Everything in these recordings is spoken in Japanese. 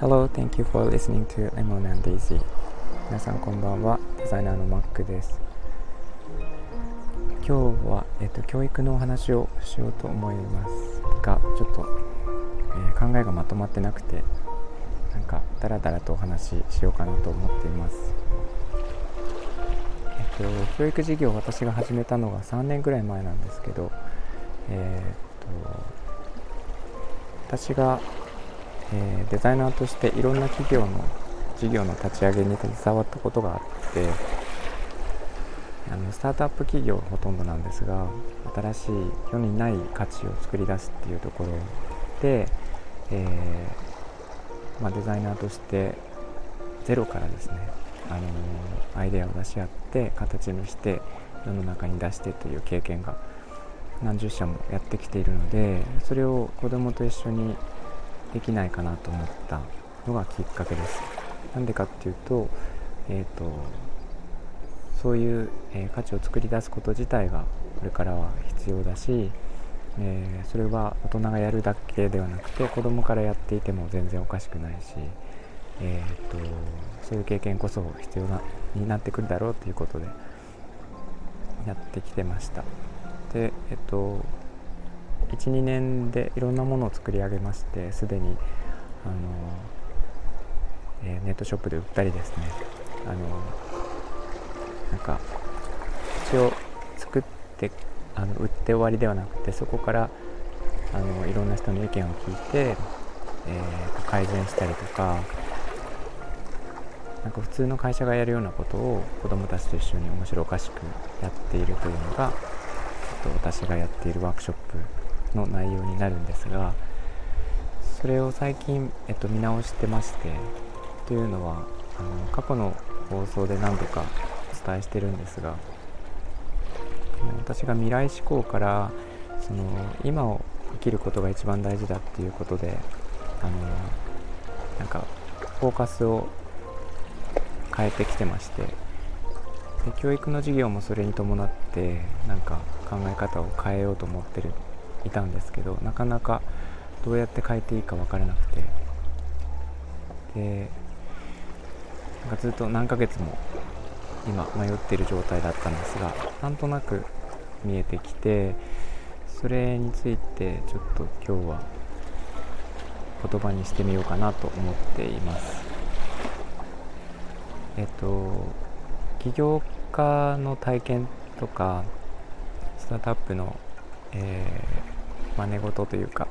Hello, thank you for listening to Lemon and Daisy. 皆さんこんばんは。デザイナーのマックです。今日は、えっと、教育のお話をしようと思いますがちょっと、えー、考えがまとまってなくてなんかダラダラとお話ししようかなと思っています。えっと教育事業を私が始めたのが3年ぐらい前なんですけどえー、私が、えー、デザイナーとしていろんな企業の事業の立ち上げに携わったことがあってあのスタートアップ企業ほとんどなんですが新しい世にない価値を作り出すっていうところで、えー、まあ、デザイナーとしてゼロからですね、あのー、アイデアを出し合って形にして世の中に出してという経験が何十社もやってきているのでそれを子どもと一緒にできないかなと思ったのがきっかけです。なんでかっていうと,、えーとそういう、えー、価値を作り出すこと自体がこれからは必要だし、えー、それは大人がやるだけではなくて子供からやっていても全然おかしくないし、えーと、そういう経験こそ必要なになってくるだろうということでやってきてましたでえっと12年でいろんなものを作り上げましてすでにあの、えー、ネットショップで売ったりですね。あのなんか一応作ってあの売って終わりではなくてそこからあのいろんな人の意見を聞いて、えー、改善したりとかなんか普通の会社がやるようなことを子どもたちと一緒に面白おかしくやっているというのがと私がやっているワークショップの内容になるんですがそれを最近、えっと、見直してましてというのはあの過去の放送で何度かお伝えしてるんですが私が未来志向からその今を生きることが一番大事だっていうことであのなんかフォーカスを変えてきてましてで教育の授業もそれに伴ってなんか考え方を変えようと思ってるいたんですけどなかなかどうやって変えていいか分からなくて。でなんかずっと何ヶ月も今迷ってる状態だったんですがなんとなく見えてきてそれについてちょっと今日は言葉にしてみようかなと思っています。えっと起業家の体験とかスタートアップの、えー、真似事というか、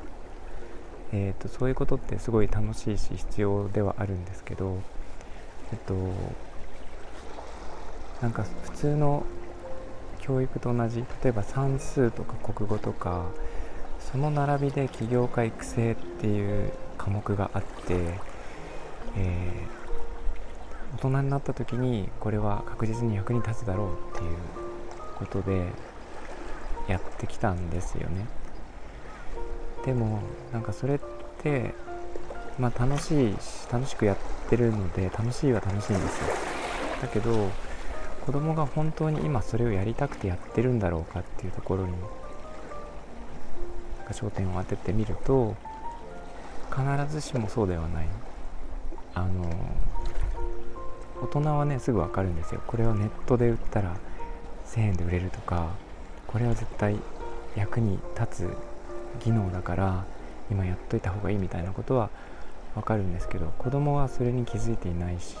えーと、そういうことってすごい楽しいし必要ではあるんですけどえっとなんか普通の教育と同じ例えば算数とか国語とかその並びで起業家育成っていう科目があって、えー、人になった時にこれは確実に役に立つだろうっていうことでやってきたんですよね。でもなんかそれってまあ楽しいし楽しくやってるので楽しいは楽しいんですよ。だけど子供が本当に今それをやりたくてやってるんだろうかっていうところに焦点を当ててみると必ずしもそうではない。あの大人はねすぐ分かるんですよこれをネットで売ったら1000円で売れるとかこれは絶対役に立つ技能だから今やっといた方がいいみたいなことは分かるんですけど子供はそれに気づいていないし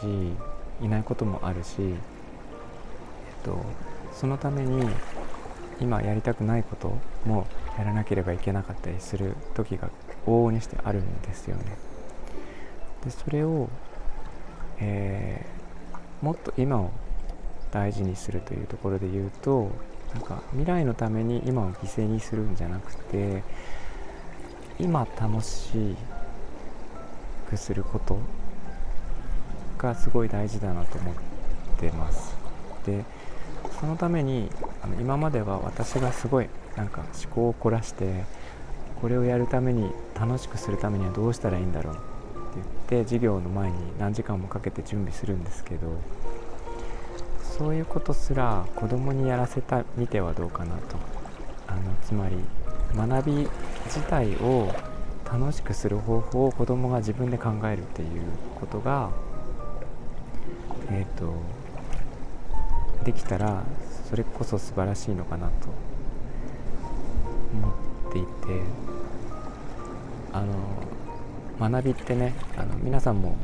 いないこともあるし、えっと、そのために今やりたくないこともやらなければいけなかったりする時が往々にしてあるんですよね。でそれを、え、もっと今を大事にするというところで言うとなんか未来のために今を犠牲にするんじゃなくて今楽しくすることがすごい大事だなと思ってます。でそのためにあの今までは私がすごいなんか思考を凝らしてこれをやるために楽しくするためにはどうしたらいいんだろうって授業の前に何時間もかけて準備するんですけどそういうことすら子供にやらせたみてはどうかなと。あのつまり学び自体を楽しくする方法を子供が自分で考えるっていうことがえっ、ー、とできたらそれこそ素晴らしいのかなと。思っていてあの学びってねあの皆さんも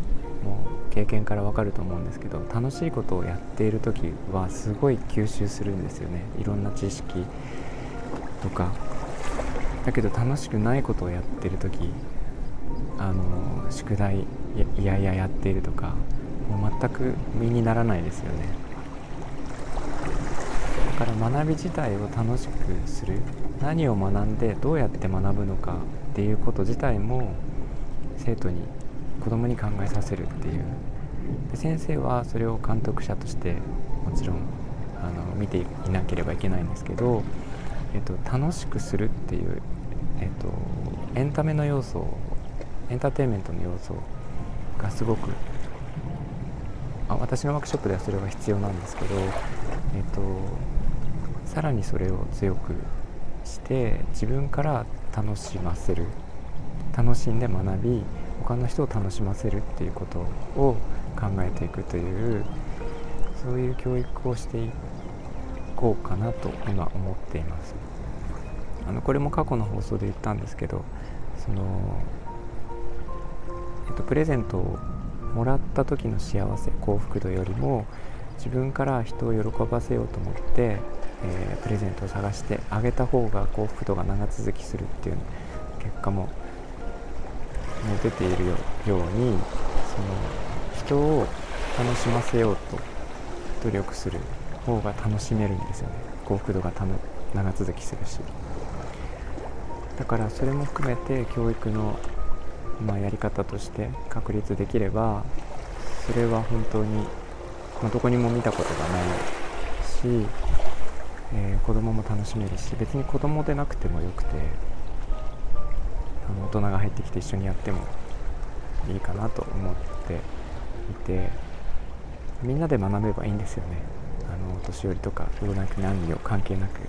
もう経験から分かると思うんですけど楽しいことをやっている時はすごい吸収するんですよね。いろんな知識とか。だけど楽しくないことをやってる時あの宿題いやいややっているとかもう全く身にならないですよね。だから学び自体を楽しくする。何を学んでどうやって学ぶのかっていうこと自体も生徒に子供に考えさせるっていう。で先生はそれを監督者としてもちろんあの見ていなければいけないんですけど、えっと、楽しくするっていう、えっと、エンタメの要素エンターテインメントの要素がすごくあ私のワークショップではそれが必要なんですけど、えっと、さらにそれを強くして自分から楽しませる。楽しんで学び他の人を楽しませるっていうことを考えていくというそういう教育をしていこうかなと今思っています。あのこれも過去の放送で言ったんですけどその、えっと、プレゼントをもらった時の幸せ幸福度よりも自分から人を喜ばせようと思って、えー、プレゼントを探してあげた方が幸福度が長続きするっていう結果もも出ているようにその人を楽しませようと努力する方が楽しめるんですよね。幸福度が長続きするし。だからそれも含めて教育の、まあ、やり方として確立できればそれは本当に、まあ、どこにも見たことがないし、えー、子供も楽しめるし別に子供でなくてもよくてあの大人が入ってきて一緒にやってもいいかなと思っていてみんなで学べばいいんですよね。あの年寄りとか老若男女関係なく、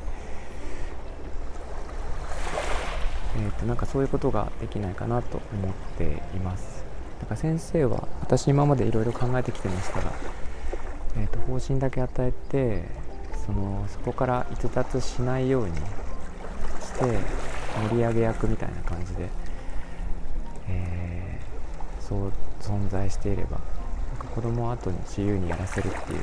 えーと、なんかそういうことができないかなと思っています。だか先生は私今までいろいろ考えてきてましたが、えーと方針だけ与えてそのそこから逸脱しないようにして盛り上げ役みたいな感じで、えー、そう存在していればなんか子供を後に自由にやらせるっていう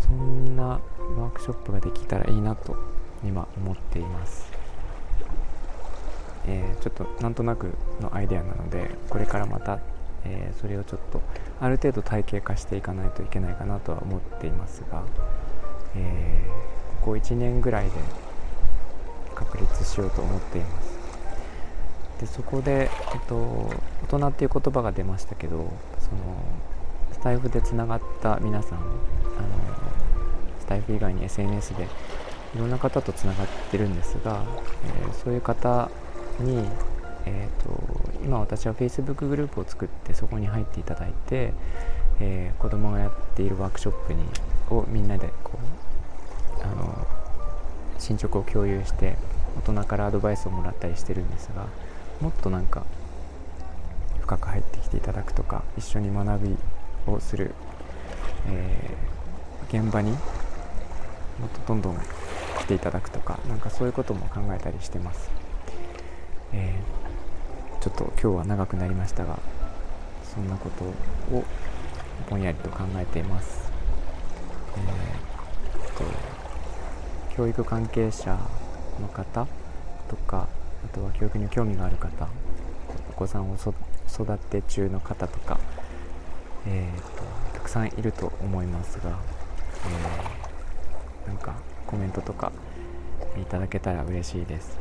そんなワークショップができたらいいなと今思っています、えー、ちょっとなんとなくのアイデアなのでこれからまた、えー、それをちょっとある程度体系化していかないといけないかなとは思っていますが、えー、ここ1年ぐらいで確立しようと思っています。でそこで、えっと、大人っていう言葉が出ましたけどそのスタイフでつながった皆さんあのスタイフ以外に SNS でいろんな方とつながってるんですが、えー、そういう方に、えーと、今私は Facebook グループを作ってそこに入っていただいて、えー、子供がやっているワークショップにをみんなでこうあの進捗を共有して大人からアドバイスをもらったりしてるんですがもっとなんか深く入ってきていただくとか一緒に学びをする、えー、現場にもっとどんどん来ていただくとかなんかそういうことも考えたりしてます、えー、ちょっと今日は長くなりましたがそんなことをぼんやりと考えています、えー、と教育関係者の方とかあとは教育に興味がある方お子さんを育て中の方とか、えーと、たくさんいると思いますが、えー、なんかコメントとかいただけたら嬉しいです、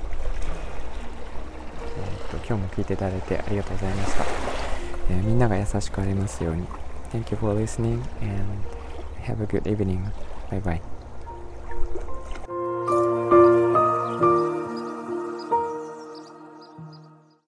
えーと、今日も聞いていただいてありがとうございました、えー、みんなが優しくありますように Thank you for listening and have a good evening. Bye bye.